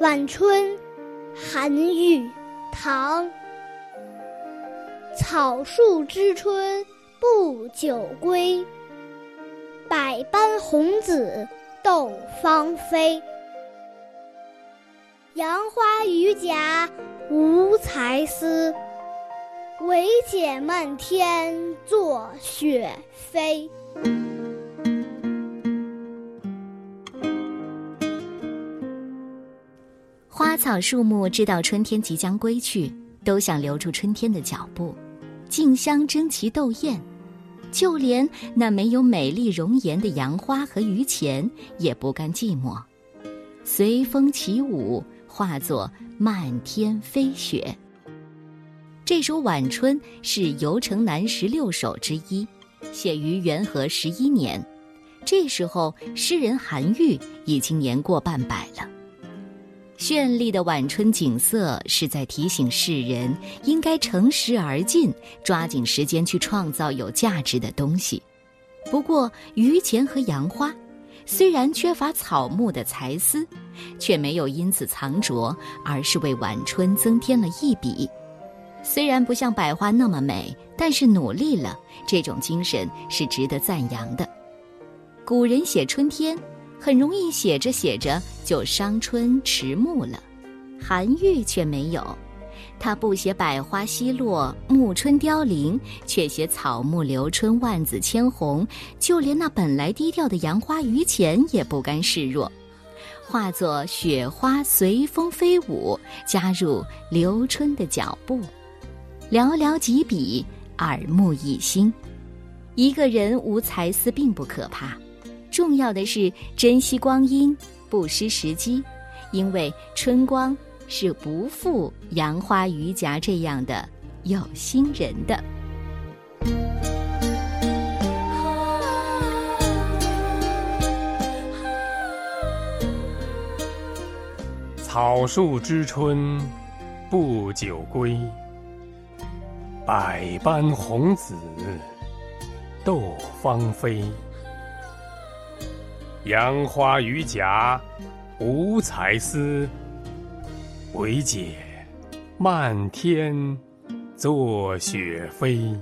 晚春，韩愈，唐。草树知春不久归，百般红紫斗芳菲。杨花榆荚无才思，惟解漫天作雪飞。草树木知道春天即将归去，都想留住春天的脚步，竞相争奇斗艳。就连那没有美丽容颜的杨花和榆钱也不甘寂寞，随风起舞，化作漫天飞雪。这首《晚春》是游城南十六首之一，写于元和十一年。这时候，诗人韩愈已经年过半百了。绚丽的晚春景色是在提醒世人应该乘时而进，抓紧时间去创造有价值的东西。不过，榆钱和杨花虽然缺乏草木的才思，却没有因此藏拙，而是为晚春增添了一笔。虽然不像百花那么美，但是努力了，这种精神是值得赞扬的。古人写春天。很容易写着写着就伤春迟暮了，韩愈却没有，他不写百花西落、暮春凋零，却写草木留春、万紫千红。就连那本来低调的杨花榆钱也不甘示弱，化作雪花随风飞舞，加入留春的脚步。寥寥几笔，耳目一新。一个人无才思并不可怕。重要的是珍惜光阴，不失时机，因为春光是不负杨花榆荚这样的有心人的。草树知春不久归，百般红紫斗芳菲。杨花榆荚无才思，惟解漫天作雪飞。